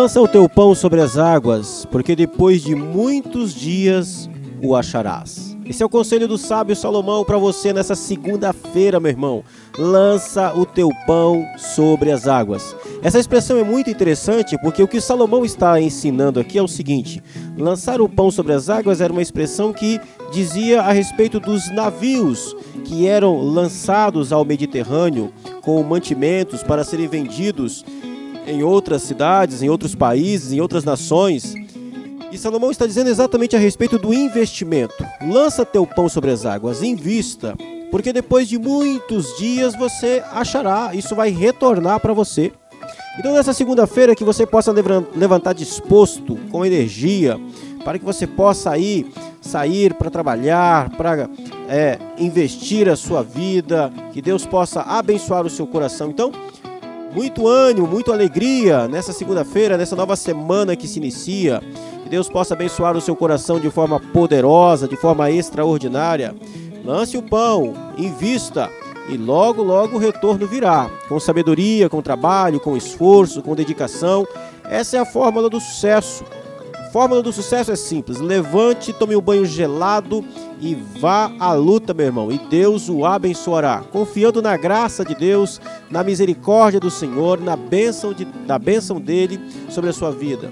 Lança o teu pão sobre as águas, porque depois de muitos dias o acharás. Esse é o conselho do sábio Salomão para você nessa segunda-feira, meu irmão. Lança o teu pão sobre as águas. Essa expressão é muito interessante porque o que Salomão está ensinando aqui é o seguinte: lançar o pão sobre as águas era uma expressão que dizia a respeito dos navios que eram lançados ao Mediterrâneo com mantimentos para serem vendidos em outras cidades, em outros países, em outras nações. E Salomão está dizendo exatamente a respeito do investimento. Lança teu pão sobre as águas, invista, porque depois de muitos dias você achará, isso vai retornar para você. Então, nessa segunda-feira, que você possa levantar disposto, com energia, para que você possa aí sair para trabalhar, para é, investir a sua vida, que Deus possa abençoar o seu coração. Então, muito ânimo, muita alegria nessa segunda-feira, nessa nova semana que se inicia. Que Deus possa abençoar o seu coração de forma poderosa, de forma extraordinária. Lance o pão, invista e logo, logo o retorno virá. Com sabedoria, com trabalho, com esforço, com dedicação. Essa é a fórmula do sucesso. Fórmula do sucesso é simples: levante, tome um banho gelado e vá à luta, meu irmão, e Deus o abençoará, confiando na graça de Deus, na misericórdia do Senhor, na bênção, de, na bênção dele sobre a sua vida.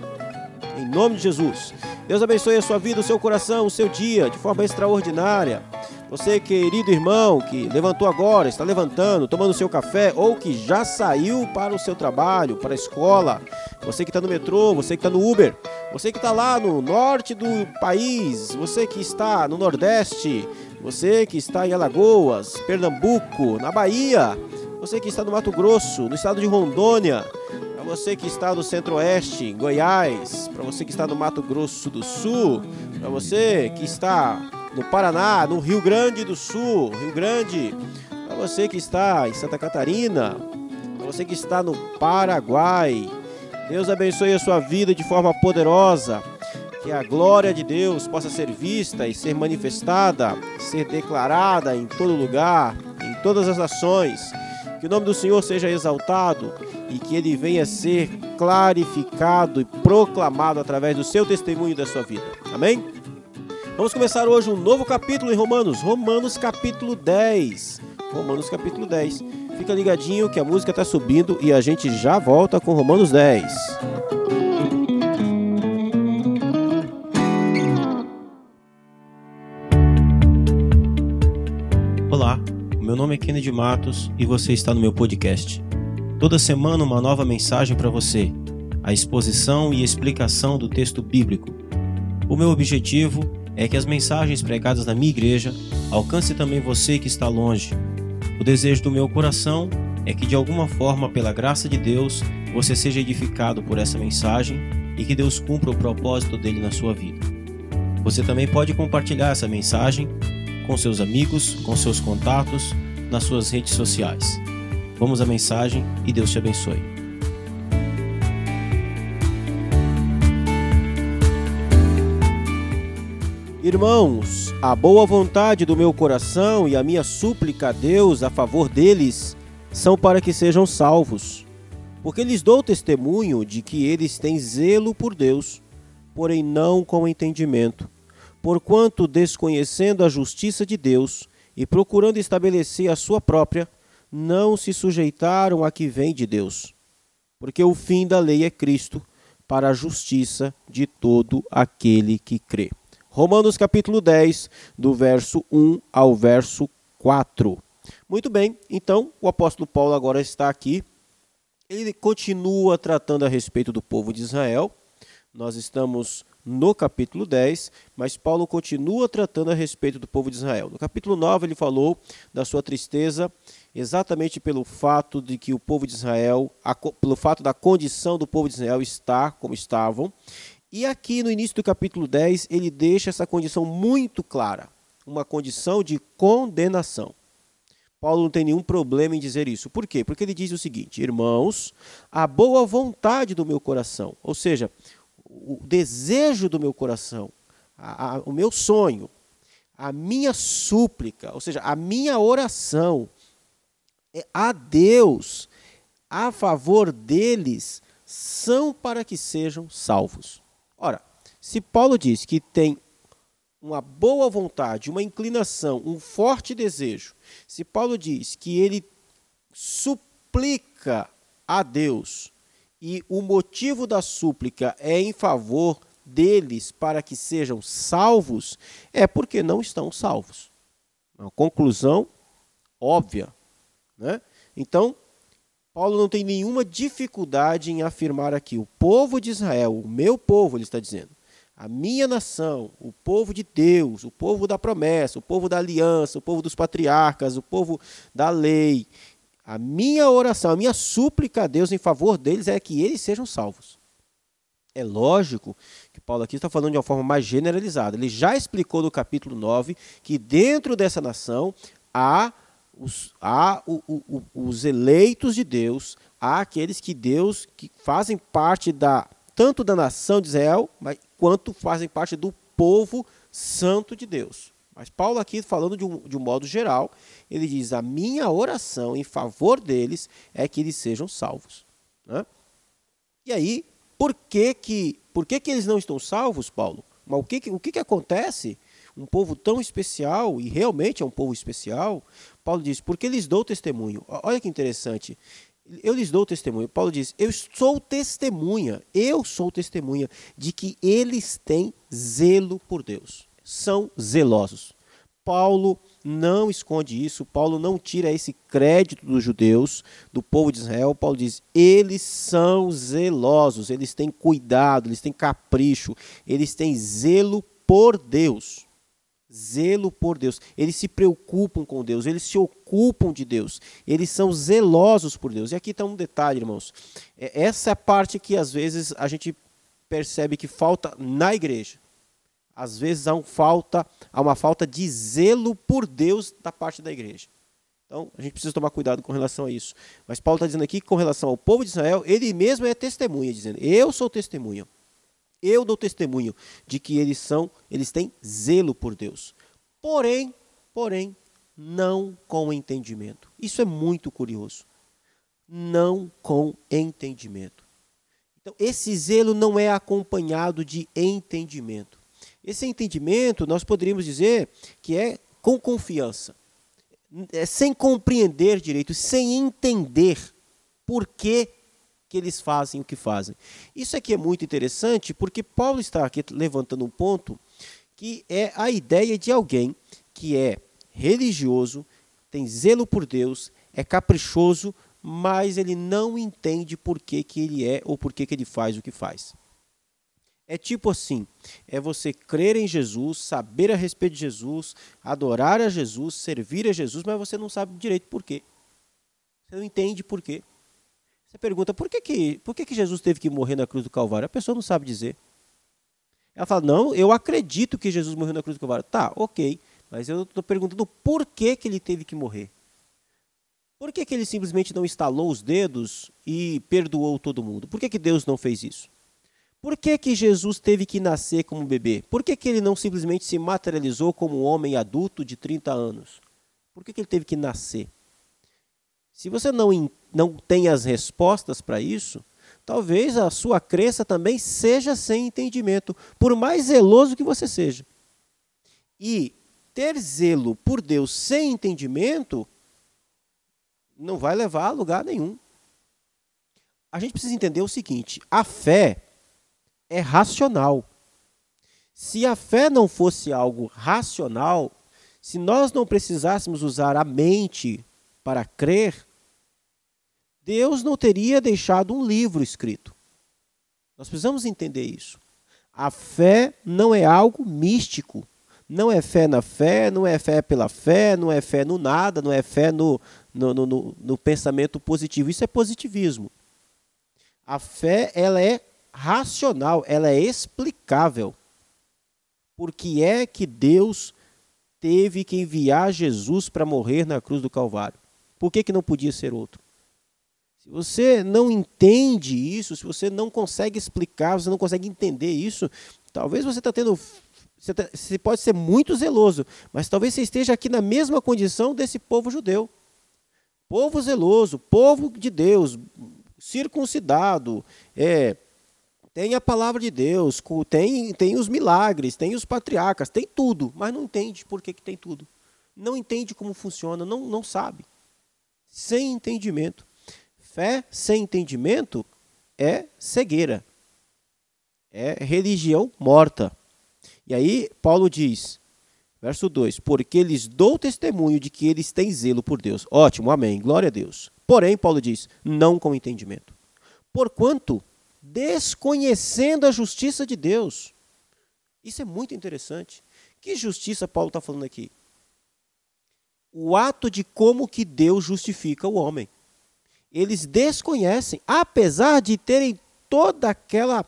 Em nome de Jesus. Deus abençoe a sua vida, o seu coração, o seu dia de forma extraordinária. Você, querido irmão, que levantou agora, está levantando, tomando seu café, ou que já saiu para o seu trabalho, para a escola, você que está no metrô, você que está no Uber, você que está lá no norte do país, você que está no Nordeste, você que está em Alagoas, Pernambuco, na Bahia, você que está no Mato Grosso, no estado de Rondônia, para você que está no Centro-Oeste, Goiás, para você que está no Mato Grosso do Sul, para você que está no Paraná, no Rio Grande do Sul, Rio Grande, para você que está em Santa Catarina, para você que está no Paraguai. Deus abençoe a sua vida de forma poderosa. Que a glória de Deus possa ser vista e ser manifestada, ser declarada em todo lugar, em todas as nações. Que o nome do Senhor seja exaltado e que ele venha ser clarificado e proclamado através do seu testemunho e da sua vida. Amém? Vamos começar hoje um novo capítulo em Romanos, Romanos capítulo 10. Romanos capítulo 10. Fica ligadinho que a música está subindo e a gente já volta com Romanos 10. Olá, meu nome é Kennedy Matos e você está no meu podcast. Toda semana uma nova mensagem para você, a exposição e explicação do texto bíblico. O meu objetivo é que as mensagens pregadas na minha igreja alcancem também você que está longe. O desejo do meu coração é que de alguma forma, pela graça de Deus, você seja edificado por essa mensagem e que Deus cumpra o propósito dele na sua vida. Você também pode compartilhar essa mensagem com seus amigos, com seus contatos, nas suas redes sociais. Vamos à mensagem e Deus te abençoe. Irmãos, a boa vontade do meu coração e a minha súplica a Deus a favor deles são para que sejam salvos. Porque lhes dou testemunho de que eles têm zelo por Deus, porém não com entendimento. Porquanto, desconhecendo a justiça de Deus e procurando estabelecer a sua própria, não se sujeitaram a que vem de Deus. Porque o fim da lei é Cristo, para a justiça de todo aquele que crê. Romanos capítulo 10, do verso 1 ao verso 4. Muito bem, então o apóstolo Paulo agora está aqui. Ele continua tratando a respeito do povo de Israel. Nós estamos no capítulo 10, mas Paulo continua tratando a respeito do povo de Israel. No capítulo 9, ele falou da sua tristeza exatamente pelo fato de que o povo de Israel, pelo fato da condição do povo de Israel estar como estavam, e aqui no início do capítulo 10, ele deixa essa condição muito clara, uma condição de condenação. Paulo não tem nenhum problema em dizer isso. Por quê? Porque ele diz o seguinte: Irmãos, a boa vontade do meu coração, ou seja, o desejo do meu coração, a, a, o meu sonho, a minha súplica, ou seja, a minha oração é a Deus a favor deles são para que sejam salvos. Ora, se Paulo diz que tem uma boa vontade, uma inclinação, um forte desejo, se Paulo diz que ele suplica a Deus e o motivo da súplica é em favor deles para que sejam salvos, é porque não estão salvos. Uma conclusão óbvia. Né? Então, Paulo não tem nenhuma dificuldade em afirmar aqui: o povo de Israel, o meu povo, ele está dizendo, a minha nação, o povo de Deus, o povo da promessa, o povo da aliança, o povo dos patriarcas, o povo da lei. A minha oração, a minha súplica a Deus em favor deles é que eles sejam salvos. É lógico que Paulo aqui está falando de uma forma mais generalizada. Ele já explicou no capítulo 9 que dentro dessa nação há os, há o, o, os eleitos de Deus, há aqueles que Deus que fazem parte da tanto da nação de Israel, mas, quanto fazem parte do povo santo de Deus. Mas Paulo aqui falando de um, de um modo geral, ele diz: a minha oração em favor deles é que eles sejam salvos. Né? E aí, por que que, por que que eles não estão salvos, Paulo? Mas o que, o que, que acontece? Um povo tão especial, e realmente é um povo especial, Paulo diz, porque lhes dou testemunho. Olha que interessante. Eu lhes dou testemunho. Paulo diz, eu sou testemunha, eu sou testemunha de que eles têm zelo por Deus. São zelosos. Paulo não esconde isso, Paulo não tira esse crédito dos judeus, do povo de Israel. Paulo diz: eles são zelosos, eles têm cuidado, eles têm capricho, eles têm zelo por Deus zelo por Deus. Eles se preocupam com Deus, eles se ocupam de Deus, eles são zelosos por Deus. E aqui está um detalhe, irmãos. É, essa é a parte que às vezes a gente percebe que falta na igreja. Às vezes há, um falta, há uma falta de zelo por Deus da parte da igreja. Então, a gente precisa tomar cuidado com relação a isso. Mas Paulo está dizendo aqui que com relação ao povo de Israel, ele mesmo é testemunha, dizendo: Eu sou testemunha. Eu dou testemunho de que eles são, eles têm zelo por Deus. Porém, porém, não com entendimento. Isso é muito curioso. Não com entendimento. Então, esse zelo não é acompanhado de entendimento. Esse entendimento, nós poderíamos dizer que é com confiança. É sem compreender direito, sem entender por que que eles fazem o que fazem. Isso aqui é muito interessante porque Paulo está aqui levantando um ponto que é a ideia de alguém que é religioso, tem zelo por Deus, é caprichoso, mas ele não entende por que, que ele é ou por que, que ele faz o que faz. É tipo assim: é você crer em Jesus, saber a respeito de Jesus, adorar a Jesus, servir a Jesus, mas você não sabe direito por quê. Você não entende por quê. Você pergunta, por que, que, por que, que Jesus teve que morrer na cruz do Calvário? A pessoa não sabe dizer. Ela fala, não, eu acredito que Jesus morreu na cruz do Calvário. Tá, ok, mas eu estou perguntando por que, que ele teve que morrer. Por que, que ele simplesmente não estalou os dedos e perdoou todo mundo? Por que, que Deus não fez isso? Por que, que Jesus teve que nascer como bebê? Por que, que ele não simplesmente se materializou como um homem adulto de 30 anos? Por que, que ele teve que nascer? Se você não, não tem as respostas para isso, talvez a sua crença também seja sem entendimento, por mais zeloso que você seja. E ter zelo por Deus sem entendimento não vai levar a lugar nenhum. A gente precisa entender o seguinte: a fé é racional. Se a fé não fosse algo racional, se nós não precisássemos usar a mente para crer, Deus não teria deixado um livro escrito. Nós precisamos entender isso. A fé não é algo místico. Não é fé na fé, não é fé pela fé, não é fé no nada, não é fé no, no, no, no pensamento positivo. Isso é positivismo. A fé ela é racional, ela é explicável. Por que é que Deus teve que enviar Jesus para morrer na cruz do Calvário? Por que, que não podia ser outro? Se você não entende isso, se você não consegue explicar, você não consegue entender isso, talvez você está tendo. Você, tá, você pode ser muito zeloso, mas talvez você esteja aqui na mesma condição desse povo judeu. Povo zeloso, povo de Deus, circuncidado, é, tem a palavra de Deus, tem, tem os milagres, tem os patriarcas, tem tudo, mas não entende por que, que tem tudo. Não entende como funciona, não, não sabe. Sem entendimento. Fé sem entendimento é cegueira. É religião morta. E aí Paulo diz, verso 2: Porque lhes dou testemunho de que eles têm zelo por Deus. Ótimo, amém, glória a Deus. Porém, Paulo diz, não com entendimento. Porquanto desconhecendo a justiça de Deus. Isso é muito interessante. Que justiça Paulo está falando aqui? O ato de como que Deus justifica o homem. Eles desconhecem, apesar de terem toda aquela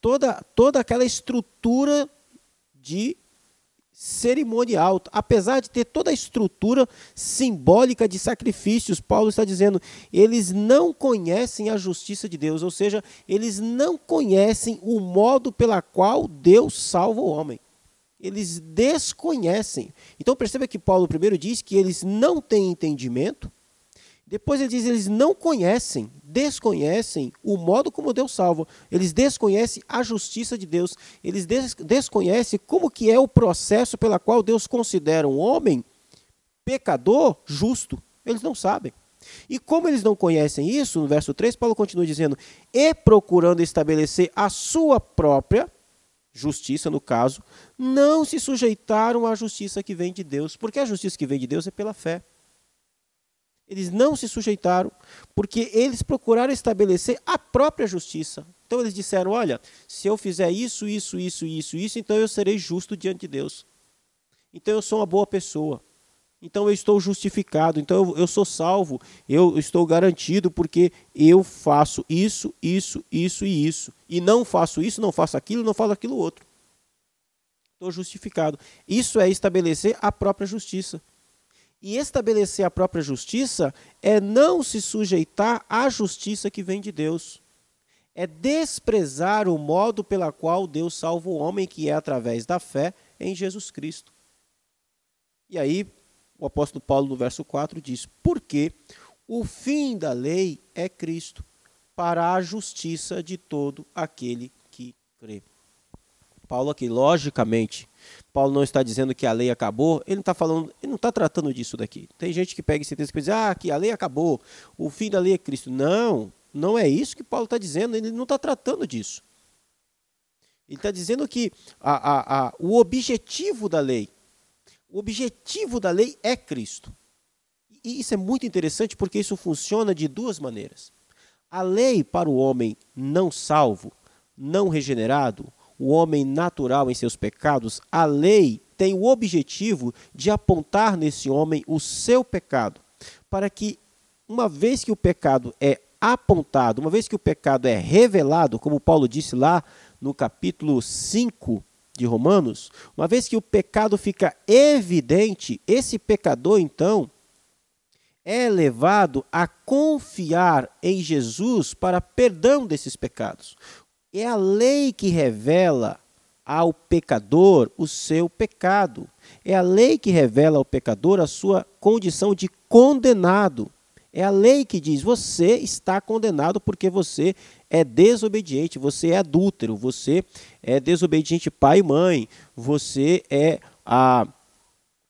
toda toda aquela estrutura de cerimonial, apesar de ter toda a estrutura simbólica de sacrifícios, Paulo está dizendo, eles não conhecem a justiça de Deus, ou seja, eles não conhecem o modo pela qual Deus salva o homem. Eles desconhecem. Então perceba que Paulo primeiro diz que eles não têm entendimento, depois ele diz eles não conhecem, desconhecem o modo como Deus salva. Eles desconhecem a justiça de Deus. Eles des desconhecem como que é o processo pela qual Deus considera um homem pecador justo. Eles não sabem. E como eles não conhecem isso, no verso 3, Paulo continua dizendo: "E procurando estabelecer a sua própria justiça, no caso, não se sujeitaram à justiça que vem de Deus, porque a justiça que vem de Deus é pela fé. Eles não se sujeitaram, porque eles procuraram estabelecer a própria justiça. Então eles disseram: olha, se eu fizer isso, isso, isso, isso, isso, então eu serei justo diante de Deus. Então eu sou uma boa pessoa. Então eu estou justificado, então eu, eu sou salvo, eu estou garantido porque eu faço isso, isso, isso e isso. E não faço isso, não faço aquilo, não faço aquilo outro. Estou justificado. Isso é estabelecer a própria justiça. E estabelecer a própria justiça é não se sujeitar à justiça que vem de Deus. É desprezar o modo pela qual Deus salva o homem, que é através da fé em Jesus Cristo. E aí, o apóstolo Paulo, no verso 4, diz: Porque o fim da lei é Cristo, para a justiça de todo aquele que crê. Paulo aqui, logicamente, Paulo não está dizendo que a lei acabou, ele não está falando, ele não está tratando disso daqui. Tem gente que pega esse texto e diz, ah, que a lei acabou, o fim da lei é Cristo. Não, não é isso que Paulo está dizendo, ele não está tratando disso. Ele está dizendo que a, a, a, o objetivo da lei, o objetivo da lei é Cristo. E isso é muito interessante porque isso funciona de duas maneiras. A lei para o homem não salvo, não regenerado, o homem natural em seus pecados, a lei tem o objetivo de apontar nesse homem o seu pecado, para que, uma vez que o pecado é apontado, uma vez que o pecado é revelado, como Paulo disse lá no capítulo 5 de Romanos, uma vez que o pecado fica evidente, esse pecador então é levado a confiar em Jesus para perdão desses pecados. É a lei que revela ao pecador o seu pecado. É a lei que revela ao pecador a sua condição de condenado. É a lei que diz: você está condenado porque você é desobediente, você é adúltero, você é desobediente pai e mãe, você é a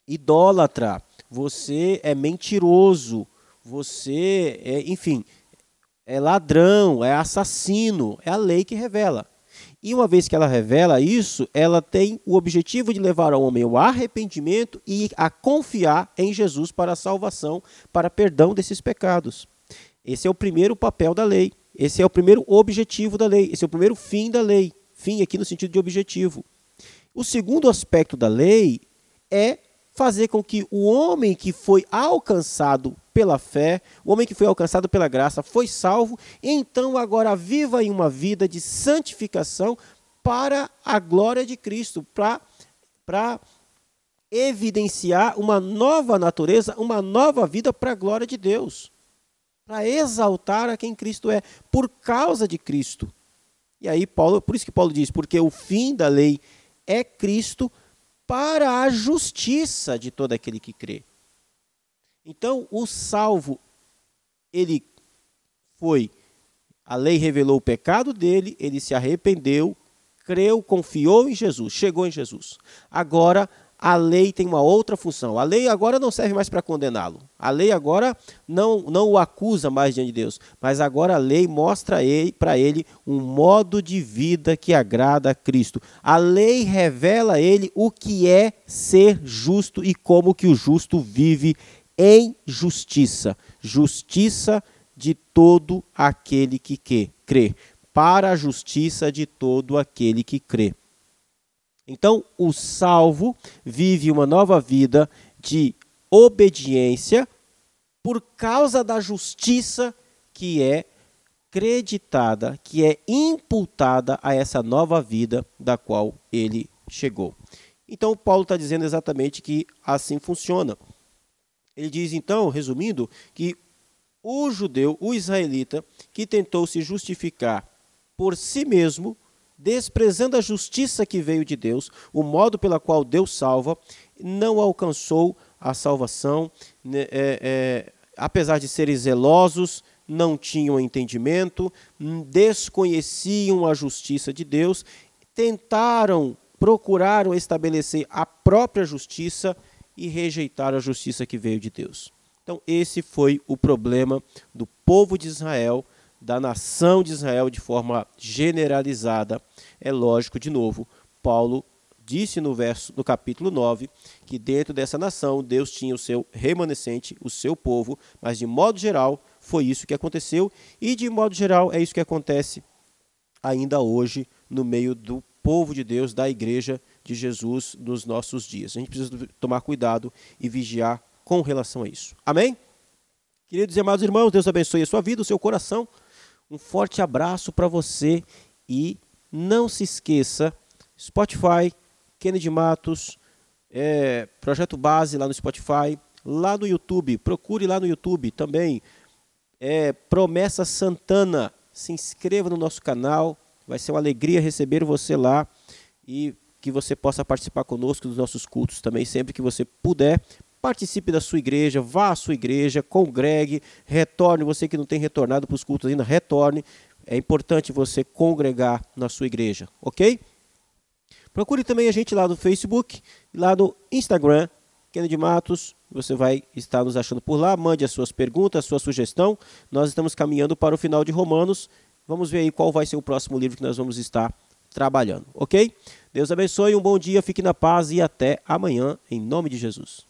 idólatra, você é mentiroso, você é, enfim, é ladrão, é assassino, é a lei que revela. E uma vez que ela revela isso, ela tem o objetivo de levar ao homem ao arrependimento e a confiar em Jesus para a salvação, para perdão desses pecados. Esse é o primeiro papel da lei. Esse é o primeiro objetivo da lei. Esse é o primeiro fim da lei. Fim aqui no sentido de objetivo. O segundo aspecto da lei é fazer com que o homem que foi alcançado pela fé, o homem que foi alcançado pela graça foi salvo, então agora viva em uma vida de santificação para a glória de Cristo, para evidenciar uma nova natureza, uma nova vida para a glória de Deus, para exaltar a quem Cristo é, por causa de Cristo. E aí Paulo, por isso que Paulo diz, porque o fim da lei é Cristo para a justiça de todo aquele que crê. Então, o salvo, ele foi A lei revelou o pecado dele, ele se arrependeu, creu, confiou em Jesus, chegou em Jesus. Agora a lei tem uma outra função. A lei agora não serve mais para condená-lo. A lei agora não, não o acusa mais diante de Deus. Mas agora a lei mostra para ele um modo de vida que agrada a Cristo. A lei revela a ele o que é ser justo e como que o justo vive em justiça. Justiça de todo aquele que crê. Para a justiça de todo aquele que crê. Então, o salvo vive uma nova vida de obediência por causa da justiça que é creditada, que é imputada a essa nova vida da qual ele chegou. Então, Paulo está dizendo exatamente que assim funciona. Ele diz, então, resumindo, que o judeu, o israelita, que tentou se justificar por si mesmo, desprezando a justiça que veio de Deus, o modo pela qual Deus salva, não alcançou a salvação, né, é, é, apesar de serem zelosos, não tinham entendimento, desconheciam a justiça de Deus, tentaram, procuraram estabelecer a própria justiça e rejeitaram a justiça que veio de Deus. Então, esse foi o problema do povo de Israel da nação de Israel de forma generalizada. É lógico, de novo, Paulo disse no verso no capítulo 9 que dentro dessa nação Deus tinha o seu remanescente, o seu povo, mas de modo geral foi isso que aconteceu e de modo geral é isso que acontece ainda hoje no meio do povo de Deus, da igreja de Jesus nos nossos dias. A gente precisa tomar cuidado e vigiar com relação a isso. Amém? Queridos e amados irmãos, Deus abençoe a sua vida, o seu coração. Um forte abraço para você e não se esqueça, Spotify, Kennedy Matos, é, Projeto Base lá no Spotify, lá no YouTube, procure lá no YouTube também, é, Promessa Santana, se inscreva no nosso canal, vai ser uma alegria receber você lá e que você possa participar conosco dos nossos cultos também, sempre que você puder, participe da sua igreja, vá à sua igreja, congregue, retorne. Você que não tem retornado para os cultos ainda, retorne. É importante você congregar na sua igreja, ok? Procure também a gente lá no Facebook, lá no Instagram, Kennedy Matos. Você vai estar nos achando por lá. Mande as suas perguntas, a sua sugestão. Nós estamos caminhando para o final de Romanos. Vamos ver aí qual vai ser o próximo livro que nós vamos estar trabalhando, ok? Deus abençoe, um bom dia, fique na paz e até amanhã, em nome de Jesus.